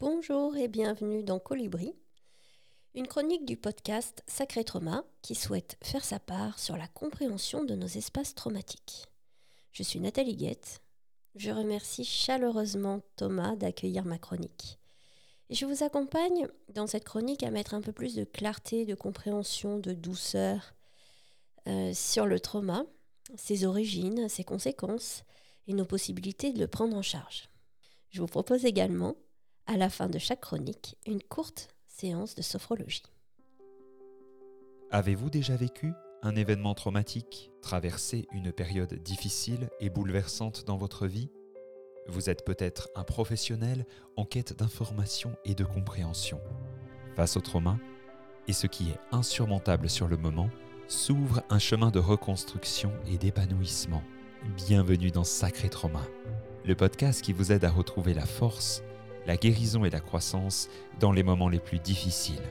Bonjour et bienvenue dans Colibri, une chronique du podcast Sacré Trauma qui souhaite faire sa part sur la compréhension de nos espaces traumatiques. Je suis Nathalie Guette. Je remercie chaleureusement Thomas d'accueillir ma chronique. Et je vous accompagne dans cette chronique à mettre un peu plus de clarté, de compréhension, de douceur euh, sur le trauma, ses origines, ses conséquences et nos possibilités de le prendre en charge. Je vous propose également à la fin de chaque chronique une courte séance de sophrologie. Avez-vous déjà vécu un événement traumatique, traversé une période difficile et bouleversante dans votre vie? Vous êtes peut-être un professionnel en quête d'information et de compréhension. Face au trauma, et ce qui est insurmontable sur le moment, s'ouvre un chemin de reconstruction et d'épanouissement. Bienvenue dans Sacré Trauma, le podcast qui vous aide à retrouver la force la guérison et la croissance dans les moments les plus difficiles.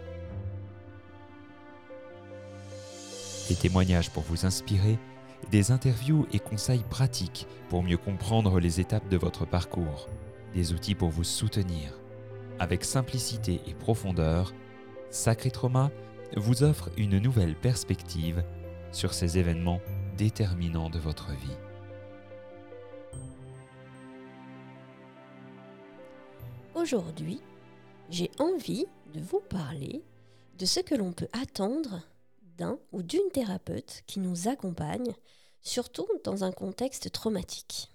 Des témoignages pour vous inspirer, des interviews et conseils pratiques pour mieux comprendre les étapes de votre parcours, des outils pour vous soutenir. Avec simplicité et profondeur, Sacré Trauma vous offre une nouvelle perspective sur ces événements déterminants de votre vie. Aujourd'hui, j'ai envie de vous parler de ce que l'on peut attendre d'un ou d'une thérapeute qui nous accompagne, surtout dans un contexte traumatique.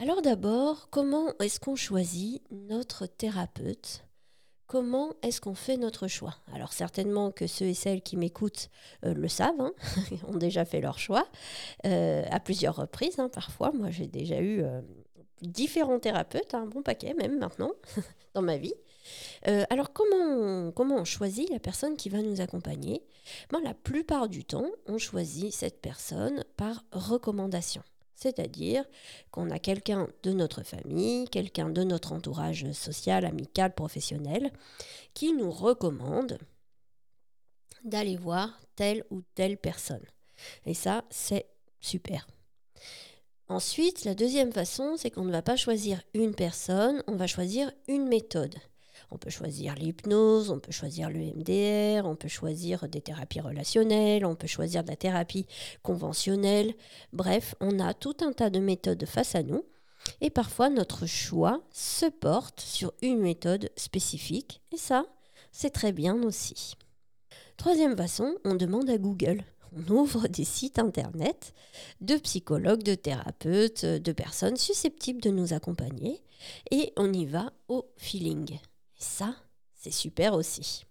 Alors d'abord, comment est-ce qu'on choisit notre thérapeute? Comment est-ce qu'on fait notre choix? Alors certainement que ceux et celles qui m'écoutent euh, le savent, hein, ont déjà fait leur choix euh, à plusieurs reprises. Hein, parfois, moi j'ai déjà eu euh, différents thérapeutes, un bon paquet même maintenant dans ma vie. Euh, alors comment on, comment on choisit la personne qui va nous accompagner? Ben, La plupart du temps, on choisit cette personne par recommandation. C'est-à-dire qu'on a quelqu'un de notre famille, quelqu'un de notre entourage social, amical, professionnel, qui nous recommande d'aller voir telle ou telle personne. Et ça, c'est super. Ensuite, la deuxième façon, c'est qu'on ne va pas choisir une personne, on va choisir une méthode. On peut choisir l'hypnose, on peut choisir le MDR, on peut choisir des thérapies relationnelles, on peut choisir de la thérapie conventionnelle. Bref, on a tout un tas de méthodes face à nous. Et parfois, notre choix se porte sur une méthode spécifique. Et ça, c'est très bien aussi. Troisième façon, on demande à Google on ouvre des sites internet de psychologues, de thérapeutes, de personnes susceptibles de nous accompagner et on y va au feeling. Et ça, c'est super aussi.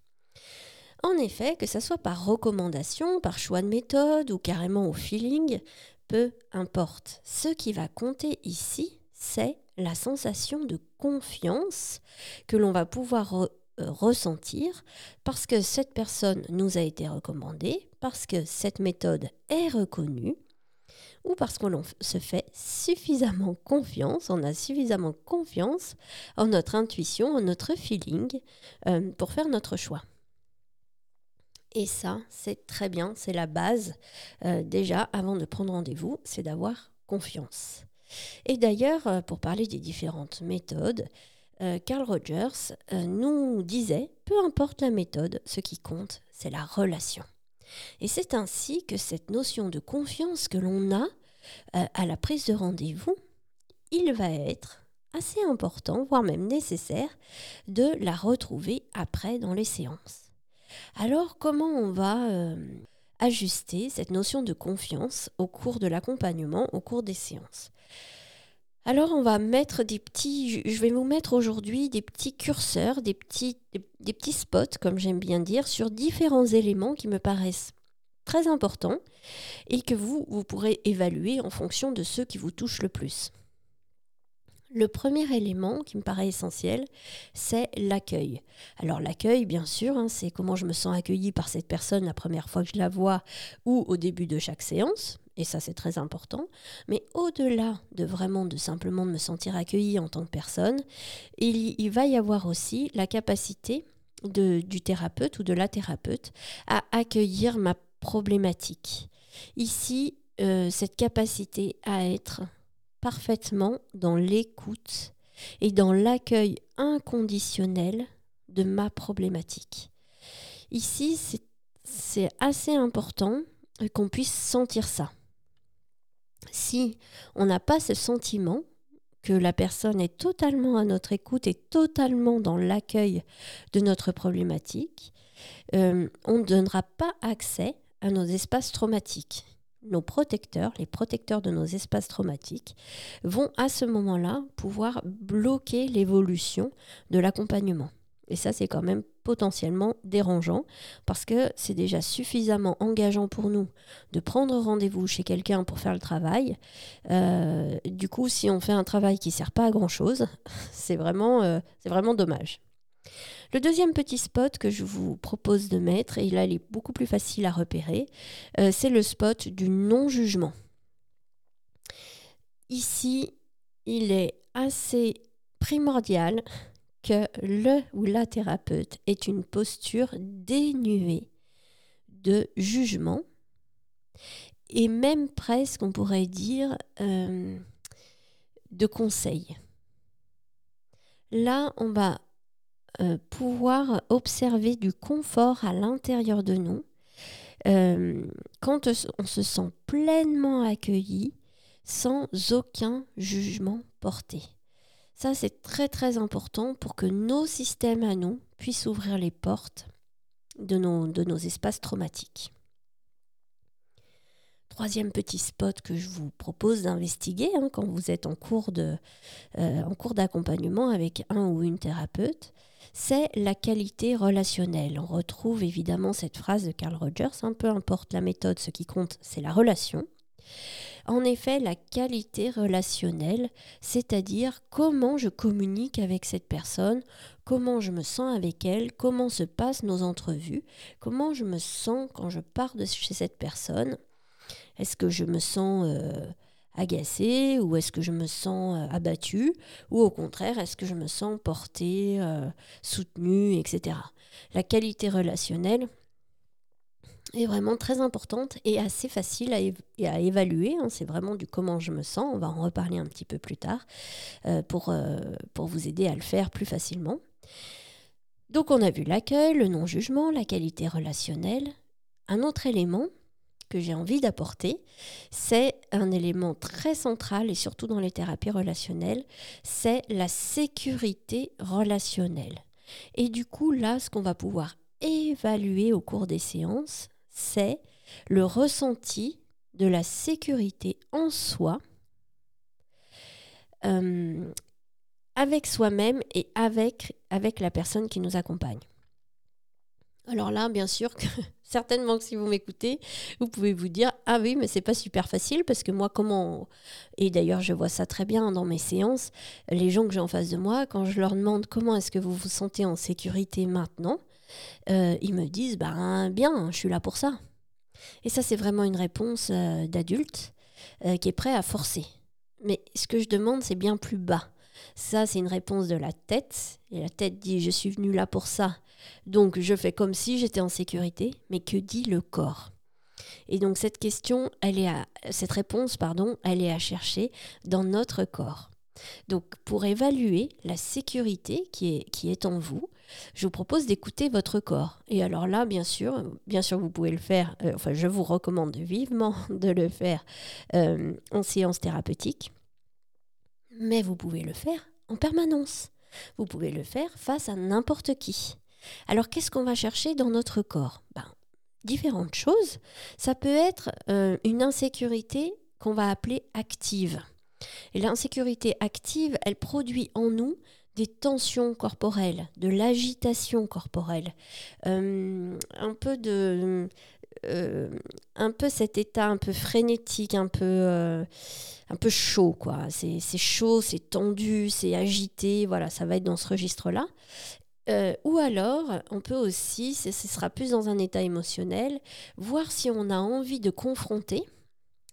En effet, que ce soit par recommandation, par choix de méthode ou carrément au feeling, peu importe. Ce qui va compter ici, c'est la sensation de confiance que l'on va pouvoir euh, ressentir parce que cette personne nous a été recommandée, parce que cette méthode est reconnue ou parce qu'on se fait suffisamment confiance, on a suffisamment confiance en notre intuition, en notre feeling euh, pour faire notre choix. Et ça, c'est très bien, c'est la base. Euh, déjà, avant de prendre rendez-vous, c'est d'avoir confiance. Et d'ailleurs, pour parler des différentes méthodes, euh, Carl Rogers euh, nous disait, peu importe la méthode, ce qui compte, c'est la relation. Et c'est ainsi que cette notion de confiance que l'on a euh, à la prise de rendez-vous, il va être assez important, voire même nécessaire, de la retrouver après dans les séances. Alors comment on va ajuster cette notion de confiance au cours de l'accompagnement, au cours des séances? Alors on va mettre des petits, je vais vous mettre aujourd'hui des petits curseurs, des petits, spots, comme j'aime bien dire, sur différents éléments qui me paraissent très importants et que vous, vous pourrez évaluer en fonction de ceux qui vous touchent le plus. Le premier élément qui me paraît essentiel, c'est l'accueil. Alors l'accueil, bien sûr, hein, c'est comment je me sens accueilli par cette personne la première fois que je la vois ou au début de chaque séance et ça c'est très important. Mais au-delà de vraiment de simplement me sentir accueilli en tant que personne, il, va y avoir aussi la capacité du thérapeute ou de la thérapeute à accueillir ma problématique. Ici, euh, cette capacité à être parfaitement dans l'écoute et dans l'accueil inconditionnel de ma problématique. Ici, c'est assez important qu'on puisse sentir ça. Si on n'a pas ce sentiment que la personne est totalement à notre écoute et totalement dans l'accueil de notre problématique, euh, on ne donnera pas accès à nos espaces traumatiques. Nos protecteurs, les protecteurs de nos espaces traumatiques, vont à ce moment-là pouvoir bloquer l'évolution de l'accompagnement. Et ça, c'est quand même potentiellement dérangeant parce que c'est déjà suffisamment engageant pour nous de prendre rendez-vous chez quelqu'un pour faire le travail. Euh, du coup, si on fait un travail qui ne sert pas à grand-chose, c'est vraiment, euh, c'est vraiment dommage. Le deuxième petit spot que je vous propose de mettre, et là il est beaucoup plus facile à repérer, euh, c'est le spot du non-jugement. Ici, il est assez primordial que le ou la thérapeute ait une posture dénuée de jugement et même presque, on pourrait dire, euh, de conseil. Là, on va euh, pouvoir observer du confort à l'intérieur de nous euh, quand on se sent pleinement accueilli sans aucun jugement porté. Ça, c'est très très important pour que nos systèmes à nous puissent ouvrir les portes de nos, espaces traumatiques. Troisième petit spot que je vous propose d'investiguer hein, quand vous êtes en cours, de, euh, en cours d'accompagnement avec un ou une thérapeute, c'est la qualité relationnelle. On retrouve évidemment cette phrase de Carl Rogers, un hein, peu importe la méthode, ce qui compte, c'est la relation. En effet, la qualité relationnelle, c'est-à-dire comment je communique avec cette personne, comment je me sens avec elle, comment se passent nos entrevues, comment je me sens quand je pars de chez cette personne. Est-ce que je me sens euh, agacée ou est-ce que je me sens euh, abattue ou au contraire, est-ce que je me sens portée, euh, soutenue, etc. La qualité relationnelle, est vraiment très importante et assez facile à, évaluer. Hein. C'est vraiment du comment je me sens. On va en reparler un petit peu plus tard euh, pour, euh, pour vous aider à le faire plus facilement. Donc on a vu l'accueil, le non-jugement, la qualité relationnelle. Un autre élément que j'ai envie d'apporter, c'est un élément très central et surtout dans les thérapies relationnelles, c'est la sécurité relationnelle. Et du coup, là, ce qu'on va pouvoir évaluer au cours des séances, c'est le ressenti de la sécurité en soi, euh, avec soi-même et avec, avec la personne qui nous accompagne. Alors là, bien sûr certainement que si vous m'écoutez, vous pouvez vous dire ah oui, mais c'est pas super facile parce que moi comment et d'ailleurs je vois ça très bien dans mes séances, les gens que j'ai en face de moi, quand je leur demande comment est-ce que vous vous sentez en sécurité maintenant, euh, ils me disent ben bien, je suis là pour ça. Et ça, c'est vraiment une réponse euh, d'adulte euh, qui est prêt à forcer. Mais ce que je demande, c'est bien plus bas. Ça, c'est une réponse de la tête. Et la tête dit je suis venu là pour ça. Donc je fais comme si j'étais en sécurité. Mais que dit le corps? Et donc cette question, elle est à, cette réponse, pardon, elle est à chercher dans notre corps. Donc pour évaluer la sécurité qui est, qui est en vous, je vous propose d'écouter votre corps. Et alors là, bien sûr, bien sûr, vous pouvez le faire, euh, enfin je vous recommande vivement de le faire euh, en séance thérapeutique, mais vous pouvez le faire en permanence. Vous pouvez le faire face à n'importe qui. Alors qu'est-ce qu'on va chercher dans notre corps? Ben, Différentes choses. Ça peut être euh, une insécurité qu'on va appeler active. Et l'insécurité active, elle produit en nous des tensions corporelles, de l'agitation corporelle, euh, un peu de euh, un peu cet état un peu frénétique, un peu euh, un peu chaud quoi. C'est chaud, c'est tendu, c'est agité, voilà, ça va être dans ce registre-là. ou alors, on peut aussi, ce sera plus dans un état émotionnel, voir si on a envie de confronter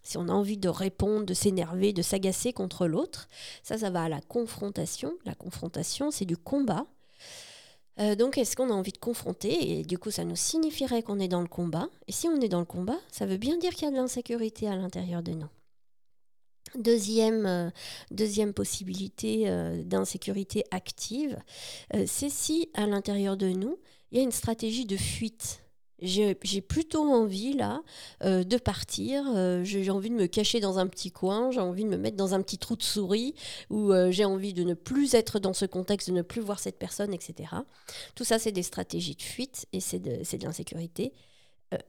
si on a envie de répondre, de s'énerver, de s'agacer contre l'autre, ça, ça va à la confrontation. La confrontation, c'est du combat. Euh, donc, est-ce qu'on a envie de confronter? Et du coup, ça nous signifierait qu'on est dans le combat. Et si on est dans le combat, ça veut bien dire qu'il y a de l'insécurité à l'intérieur de nous. Deuxième, euh, possibilité euh, d'insécurité active, c'est si à l'intérieur de nous, il y a une stratégie de fuite. J'ai plutôt envie là de partir, j'ai envie de me cacher dans un petit coin, j'ai envie de me mettre dans un petit trou de souris, ou j'ai envie de ne plus être dans ce contexte, de ne plus voir cette personne, etc. Tout ça, c'est des stratégies de fuite et c'est de, de l'insécurité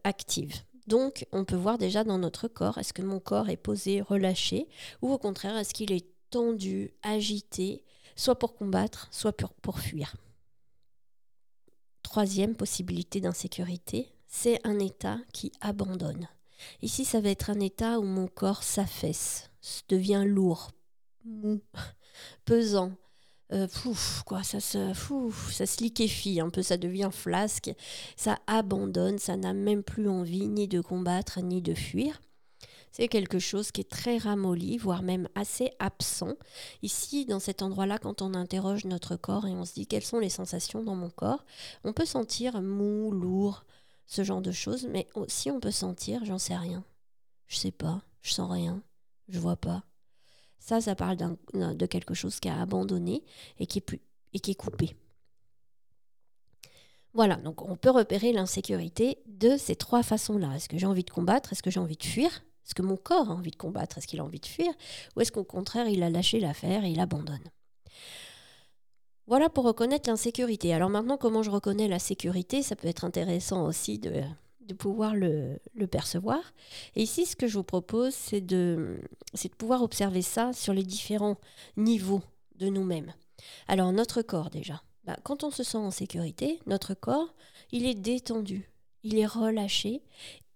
active. Donc, on peut voir déjà dans notre corps, est-ce que mon corps est posé, relâché, ou au contraire, est-ce qu'il est tendu, agité, soit pour combattre, soit pour, fuir. Troisième possibilité d'insécurité, c'est un état qui abandonne. Ici, ça va être un état où mon corps s'affaisse, devient lourd, pesant, euh, quoi, ça se, ça se liquéfie un peu, ça devient flasque, ça abandonne, ça n'a même plus envie ni de combattre ni de fuir. C'est quelque chose qui est très ramolli, voire même assez absent. Ici, dans cet endroit-là, quand on interroge notre corps et on se dit quelles sont les sensations dans mon corps, on peut sentir mou, lourd, ce genre de choses, mais aussi on peut sentir, j'en sais rien. Je sais pas, je sens rien, je vois pas, ça, ça parle de quelque chose qui a abandonné et qui est, et qui est coupé. Voilà, donc on peut repérer l'insécurité de ces trois façons-là. Est-ce que j'ai envie de combattre? Est-ce que j'ai envie de fuir? Est-ce que mon corps a envie de combattre? Est-ce qu'il a envie de fuir? Ou est-ce qu'au contraire, il a lâché l'affaire et il abandonne? Voilà pour reconnaître l'insécurité. Alors maintenant, comment je reconnais la sécurité? Ça peut être intéressant aussi de, pouvoir le, percevoir. Et ici, ce que je vous propose, c'est de, de pouvoir observer ça sur les différents niveaux de nous-mêmes. Alors, notre corps déjà. Bah, quand on se sent en sécurité, notre corps, il est détendu, il est relâché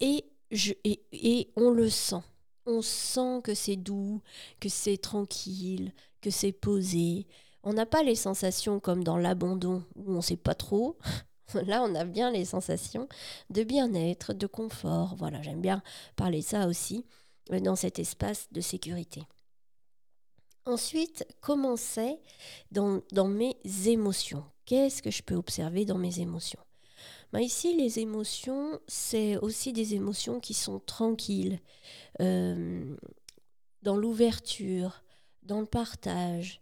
et, et, on le sent. On sent que c'est doux, que c'est tranquille, que c'est posé. On n'a pas les sensations comme dans l'abandon où on ne sait pas trop. Là, on a bien les sensations de bien-être, de confort. Voilà, j'aime bien parler ça aussi euh, dans cet espace de sécurité. Ensuite, comment c'est dans, mes émotions? Qu'est-ce que je peux observer dans mes émotions? Ben Ici, les émotions, c'est aussi des émotions qui sont tranquilles, euh, dans l'ouverture, dans le partage,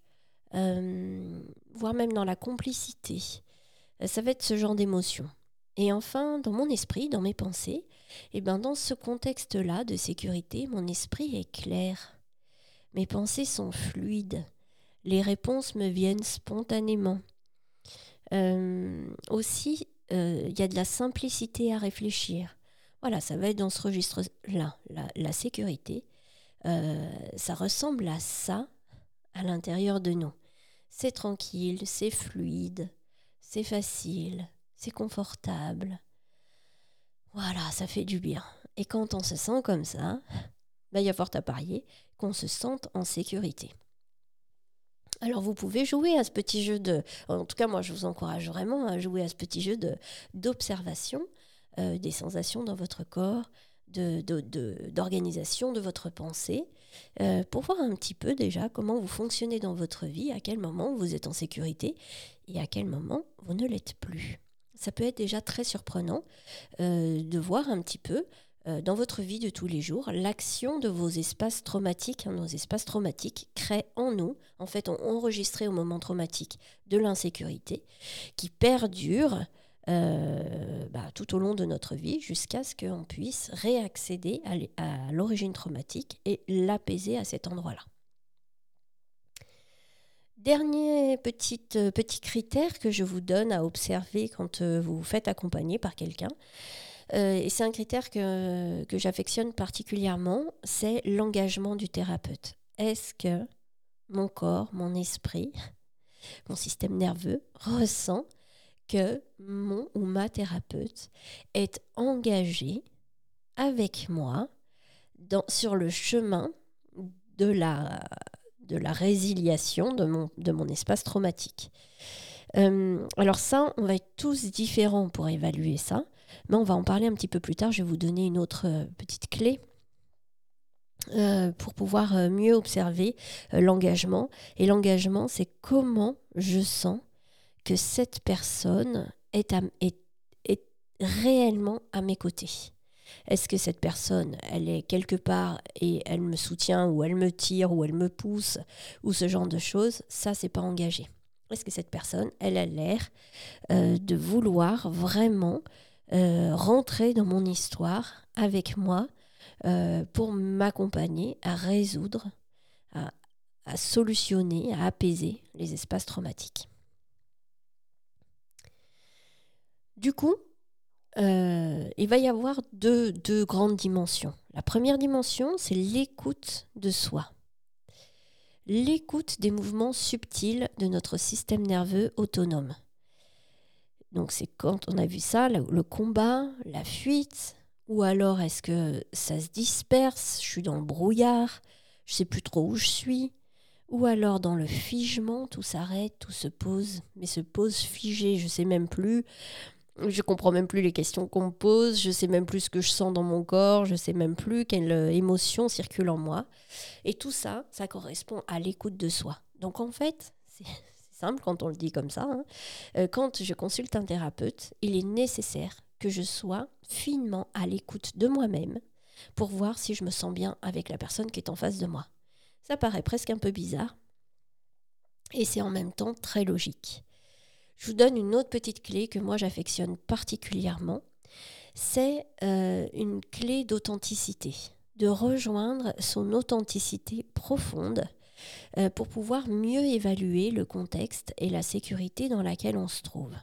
euh, voire même dans la complicité. Euh, ça va être ce genre d'émotion. Et enfin, dans mon esprit, dans mes pensées, et eh ben dans ce contexte-là de sécurité, mon esprit est clair. Mes pensées sont fluides. Les réponses me viennent spontanément. Aussi, euh, il y a de la simplicité à réfléchir. Voilà, ça va être dans ce registre-là, la, sécurité. ça ressemble à ça à l'intérieur de nous. C'est tranquille, c'est fluide, c'est facile, c'est confortable. Voilà, ça fait du bien. Et quand on se sent comme ça, bah, il y a fort à parier qu'on se sente en sécurité. Alors vous pouvez jouer à ce petit jeu de... En tout cas, moi, je vous encourage vraiment à jouer à ce petit jeu d'observation euh, des sensations dans votre corps, d'organisation de, de, votre pensée, euh, pour voir un petit peu déjà comment vous fonctionnez dans votre vie, à quel moment vous êtes en sécurité et à quel moment vous ne l'êtes plus. Ça peut être déjà très surprenant euh, de voir un petit peu dans votre vie de tous les jours l'action de vos espaces traumatiques. Hein, nos espaces traumatiques créent en nous, en fait, ont enregistré au moment traumatique de l'insécurité qui perdure euh, bah, tout au long de notre vie jusqu'à ce qu'on puisse réaccéder à l'origine traumatique et l'apaiser à cet endroit-là. Dernier petit, euh, petit critère que je vous donne à observer quand euh, vous vous faites accompagner par quelqu'un, et c'est un critère que, que j'affectionne particulièrement, c'est l'engagement du thérapeute. Est-ce que mon corps, mon esprit, mon système nerveux ressent que mon ou ma thérapeute est engagé avec moi dans, sur le chemin de la, résiliation de mon, de mon espace traumatique? Euh, alors ça, on va être tous différents pour évaluer ça, mais on va en parler un petit peu plus tard. Je vais vous donner une autre euh, petite clé euh, pour pouvoir mieux observer l'engagement. Et l'engagement, c'est comment je sens que cette personne est, est, réellement à mes côtés. Est-ce que cette personne, elle est quelque part et elle me soutient ou elle me tire ou elle me pousse ou ce genre de choses Ça, c'est pas engagé. Est-ce que cette personne, elle a l'air euh, de vouloir vraiment euh, rentrer dans mon histoire avec moi euh, pour m'accompagner à résoudre, à, solutionner, à apaiser les espaces traumatiques Du coup, euh, il va y avoir deux, grandes dimensions. La première dimension, c'est l'écoute de soi. L'écoute des mouvements subtils de notre système nerveux autonome. Donc c'est quand on a vu ça, le, combat, la fuite, ou alors est-ce que ça se disperse, je suis dans le brouillard, je sais plus trop où je suis, ou alors dans le figement, tout s'arrête, tout se pose, mais se pose figé, je sais même plus. Je comprends même plus les questions qu'on me pose, je sais même plus ce que je sens dans mon corps, je sais même plus quelle euh, émotion circule en moi. Et tout ça, ça correspond à l'écoute de soi. Donc en fait, simple quand on le dit comme ça. Hein. Euh, quand je consulte un thérapeute, il est nécessaire que je sois finement à l'écoute de moi-même pour voir si je me sens bien avec la personne qui est en face de moi. Ça paraît presque un peu bizarre et c'est en même temps très logique. Je vous donne une autre petite clé que moi j'affectionne particulièrement. C'est euh, une clé d'authenticité, de rejoindre son authenticité profonde euh, pour pouvoir mieux évaluer le contexte et la sécurité dans laquelle on se trouve.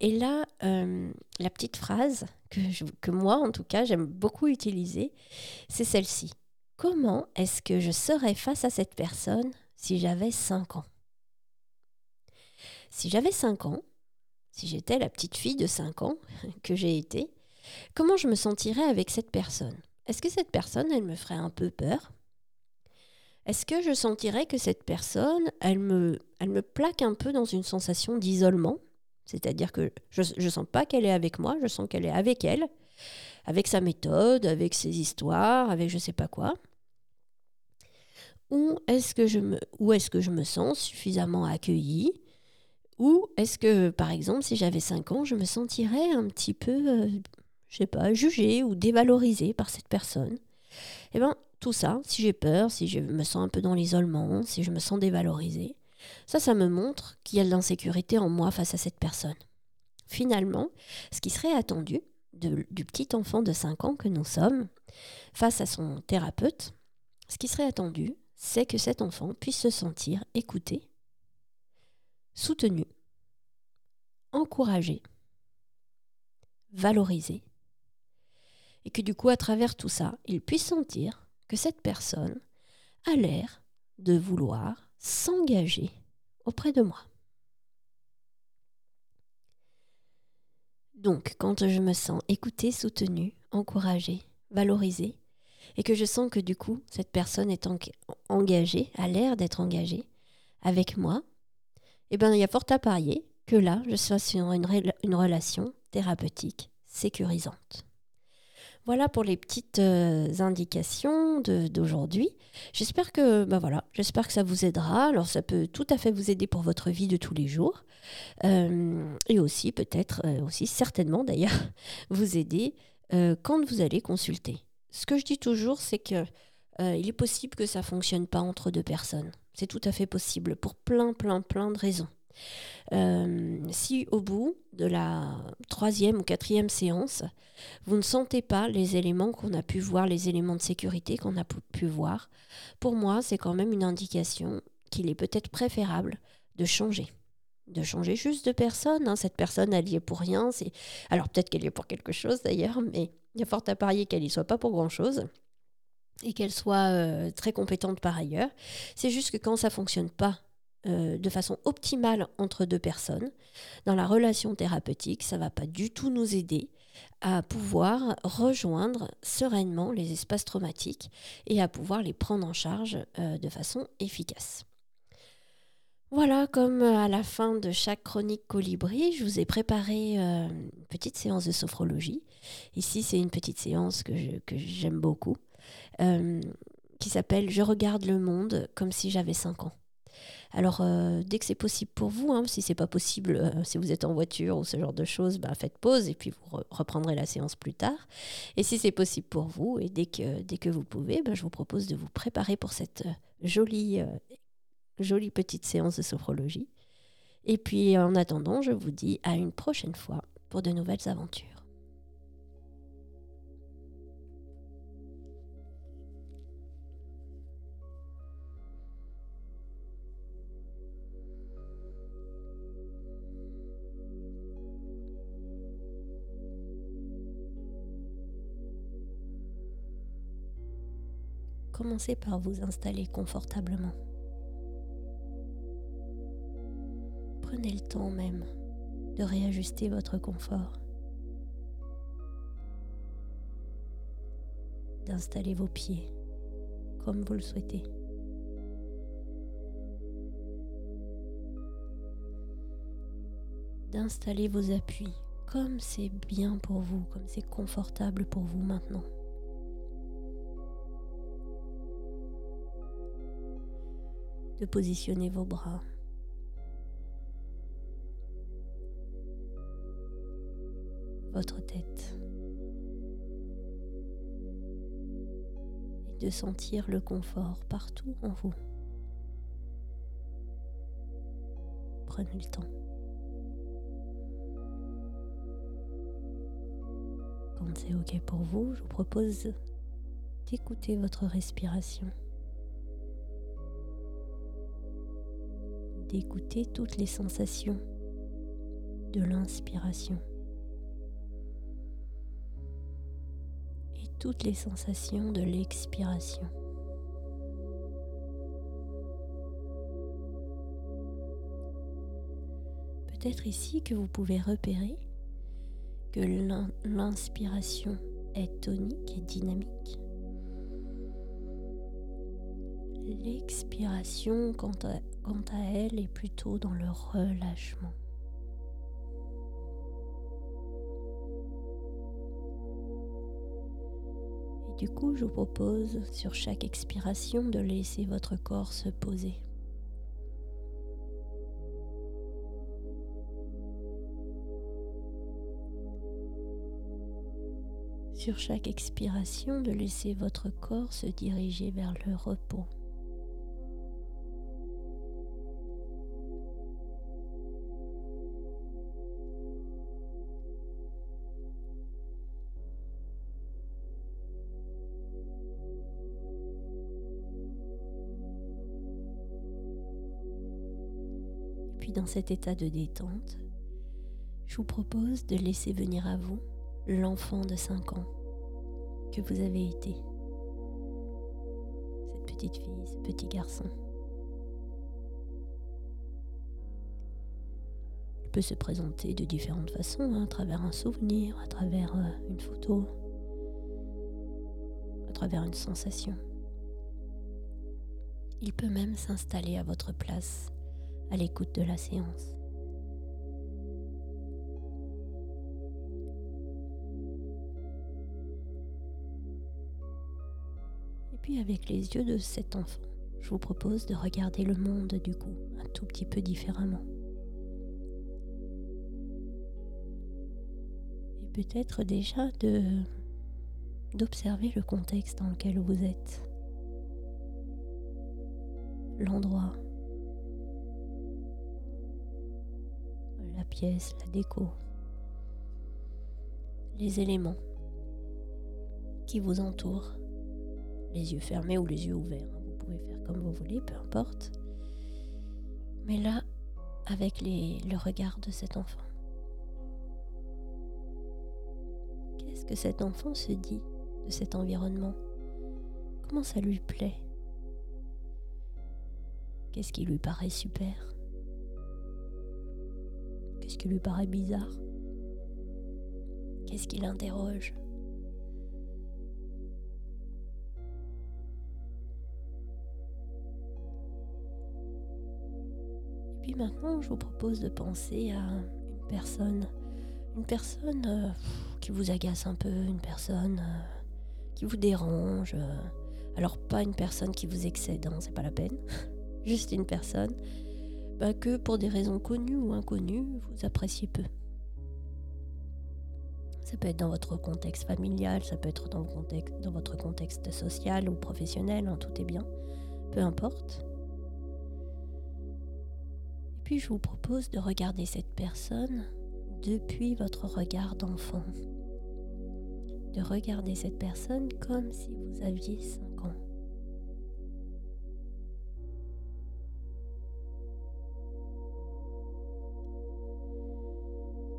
Et là, euh, la petite phrase que, que moi, en tout cas, j'aime beaucoup utiliser, c'est celle-ci. Comment est-ce que je serais face à cette personne si j'avais 5 ans? Si j'avais 5 ans, si j'étais la petite fille de 5 ans que j'ai été, comment je me sentirais avec cette personne? Est-ce que cette personne, elle me ferait un peu peur? Est-ce que je sentirais que cette personne, elle me, elle me plaque un peu dans une sensation d'isolement? C'est-à-dire que je ne sens pas qu'elle est avec moi, je sens qu'elle est avec elle, avec sa méthode, avec ses histoires, avec je sais pas quoi. Ou est-ce que, je me, est-ce que je me sens suffisamment accueillie? Ou est-ce que, par exemple, si j'avais 5 ans, je me sentirais un petit peu, euh, je sais pas, jugée ou dévalorisée par cette personne? Eh bien, tout ça, si j'ai peur, si je me sens un peu dans l'isolement, si je me sens dévalorisée, ça, ça me montre qu'il y a de l'insécurité en moi face à cette personne. Finalement, ce qui serait attendu du petit enfant de 5 ans que nous sommes face à son thérapeute, ce qui serait attendu, c'est que cet enfant puisse se sentir écouté soutenu, encouragé, valorisé, et que du coup, à travers tout ça, il puisse sentir que cette personne a l'air de vouloir s'engager auprès de moi. Donc, quand je me sens écoutée, soutenue, encouragée, valorisée, et que je sens que du coup, cette personne est engagée, a l'air d'être engagée avec moi, eh bien, il y a fort à parier que là, je sois sur une, une relation thérapeutique sécurisante. Voilà pour les petites euh, indications d'aujourd'hui. J'espère que, bah j'espère que ça vous aidera. Alors, ça peut tout à fait vous aider pour votre vie de tous les jours. Euh, et aussi, peut-être, euh, aussi certainement d'ailleurs, vous aider quand vous allez consulter. Ce que je dis toujours, c'est que il est possible que ça ne fonctionne pas entre deux personnes. C'est tout à fait possible pour plein, plein, plein de raisons. Euh, si au bout de la troisième ou quatrième séance, vous ne sentez pas les éléments qu'on a pu voir, les éléments de sécurité qu'on a pu voir, pour moi, c'est quand même une indication qu'il est peut-être préférable de changer. De changer juste de personne. Hein. Cette personne, elle y est pour rien. Alors peut-être qu'elle y est pour quelque chose d'ailleurs, mais il y a fort à parier qu'elle y soit pas pour grand-chose et qu'elle soit euh, très compétente par ailleurs. C'est juste que quand ça fonctionne pas euh, de façon optimale entre deux personnes, dans la relation thérapeutique, ça va pas du tout nous aider à pouvoir rejoindre sereinement les espaces traumatiques et à pouvoir les prendre en charge euh, de façon efficace. Voilà, comme à la fin de chaque chronique colibri, je vous ai préparé une petite séance de sophrologie. Ici, c'est une petite séance que j'aime beaucoup. Euh, qui s'appelle Je regarde le monde comme si j'avais 5 ans. Alors, euh, dès que c'est possible pour vous, hein, si c'est pas possible, euh, si vous êtes en voiture ou ce genre de choses, bah, faites pause et puis vous reprendrez la séance plus tard. Et si c'est possible pour vous, et dès que, dès que vous pouvez, bah, je vous propose de vous préparer pour cette euh, jolie, jolie petite séance de sophrologie. Et puis, en attendant, je vous dis à une prochaine fois pour de nouvelles aventures. Commencez par vous installer confortablement. Prenez le temps même de réajuster votre confort, d'installer vos pieds comme vous le souhaitez. D'installer vos appuis comme c'est bien pour vous, comme c'est confortable pour vous maintenant. De positionner vos bras. Votre tête. Et de sentir le confort partout en vous. Prenez le temps. Quand c'est OK pour vous, je vous propose d'écouter votre respiration. D'écouter toutes les sensations de l'inspiration et toutes les sensations de l'expiration. Peut-être ici que vous pouvez repérer que l'inspiration est tonique et dynamique. L'expiration, quant à quant à elle, est plutôt dans le relâchement. Et du coup, je vous propose sur chaque expiration de laisser votre corps se poser. Sur chaque expiration, de laisser votre corps se diriger vers le repos. Cet état de détente, je vous propose de laisser venir à vous l'enfant de 5 ans que vous avez été. Cette petite fille, ce petit garçon. Il peut se présenter de différentes façons, hein, à travers un souvenir, à travers euh, une photo, à travers une sensation. Il peut même s'installer à votre place à l'écoute de la séance. Et puis avec les yeux de cet enfant, je vous propose de regarder le monde du coup un tout petit peu différemment. Et peut-être déjà de d'observer le contexte dans lequel vous êtes, l'endroit pièce, la déco, les éléments qui vous entourent, les yeux fermés ou les yeux ouverts. Hein, vous pouvez faire comme vous voulez, peu importe. Mais là, avec le regard de cet enfant. Qu'est-ce que cet enfant se dit de cet environnement? Comment ça lui plaît? Qu'est-ce qui lui paraît super? Qui lui paraît bizarre Qu'est-ce qui l'interroge Et puis maintenant, je vous propose de penser à une personne, une personne euh, qui vous agace un peu, une personne euh, qui vous dérange. Euh. alors pas une personne qui vous excède, hein, c'est pas la peine. juste une personne que pour des raisons connues ou inconnues, vous appréciez peu. Ça peut être dans votre contexte familial, ça peut être dans votre contexte social ou professionnel, hein, tout est bien, peu importe. Et puis je vous propose de regarder cette personne depuis votre regard d'enfant. De regarder cette personne comme si vous aviez 5 ans.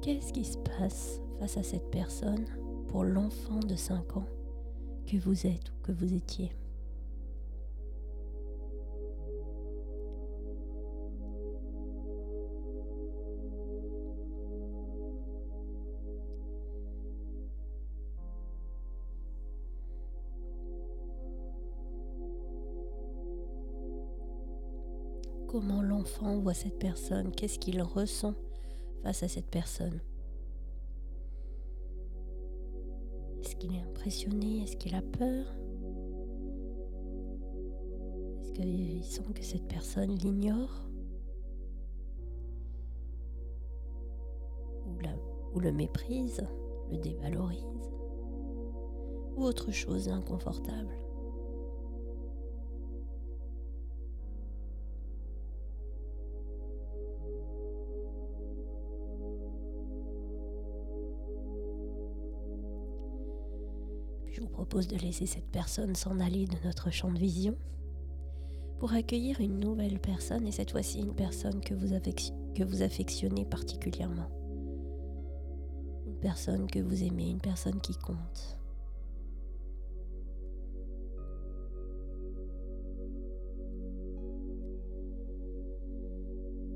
Qu'est-ce qui se passe face à cette personne pour l'enfant de 5 ans que vous êtes ou que vous étiez? Comment l'enfant voit cette personne? Qu'est-ce qu'il ressent? Face à cette personne. Est-ce qu'il est impressionné? Est-ce qu'il a peur? Est-ce qu'il sent que cette personne l'ignore? Ou, le méprise, le dévalorise? Ou autre chose d'inconfortable? Propose de laisser cette personne s'en aller de notre champ de vision pour accueillir une nouvelle personne et cette fois-ci une personne que vous, que vous affectionnez particulièrement. Une personne que vous aimez, une personne qui compte.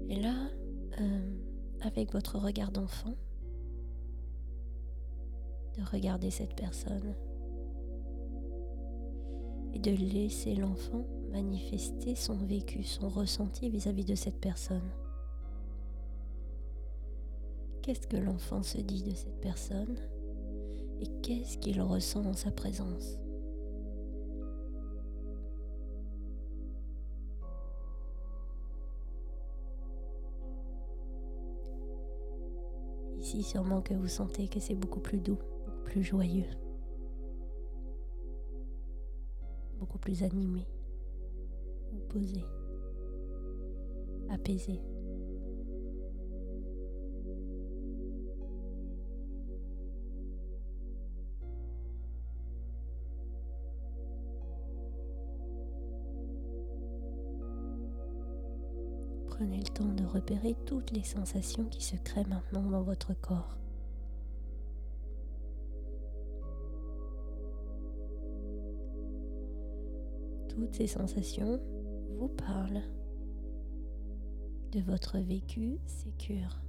Et là, euh, avec votre regard d'enfant, de regarder cette personne et de laisser l'enfant manifester son vécu, son ressenti vis-à-vis de cette personne. Qu'est-ce que l'enfant se dit de cette personne et qu'est-ce qu'il ressent en sa présence? Ici, sûrement que vous sentez que c'est beaucoup plus doux, plus joyeux. Beaucoup plus animé posé, apaisé. Prenez le temps de repérer toutes les sensations qui se créent maintenant dans votre corps. Toutes ces sensations vous parlent de votre vécu sécure.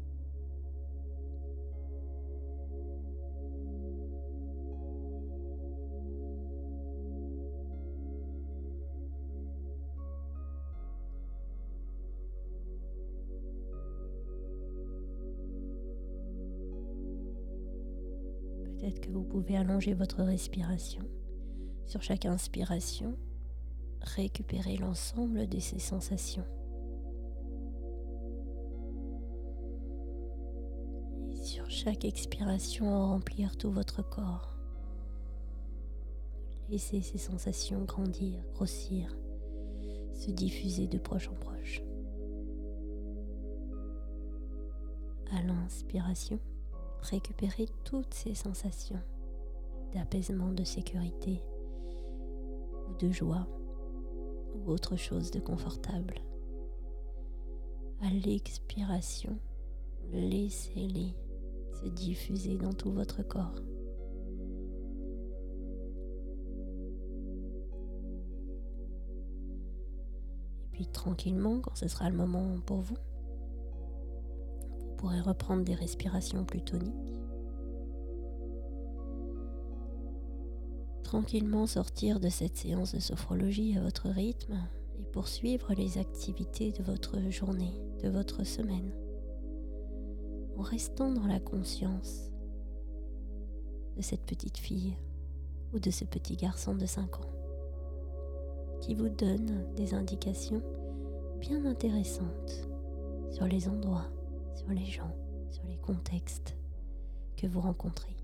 Peut-être que vous pouvez allonger votre respiration sur chaque inspiration récupérer l'ensemble de ces sensations. Et sur chaque expiration, remplir tout votre corps. Laissez ces sensations grandir, grossir, se diffuser de proche en proche. À l'inspiration, récupérez toutes ces sensations d'apaisement, de sécurité ou de joie autre chose de confortable. À l'expiration, laissez-les se diffuser dans tout votre corps. Et puis tranquillement, quand ce sera le moment pour vous, vous pourrez reprendre des respirations plus toniques tranquillement sortir de cette séance de sophrologie à votre rythme et poursuivre les activités de votre journée, de votre semaine, en restant dans la conscience de cette petite fille ou de ce petit garçon de 5 ans qui vous donne des indications bien intéressantes sur les endroits, sur les gens, sur les contextes que vous rencontrez.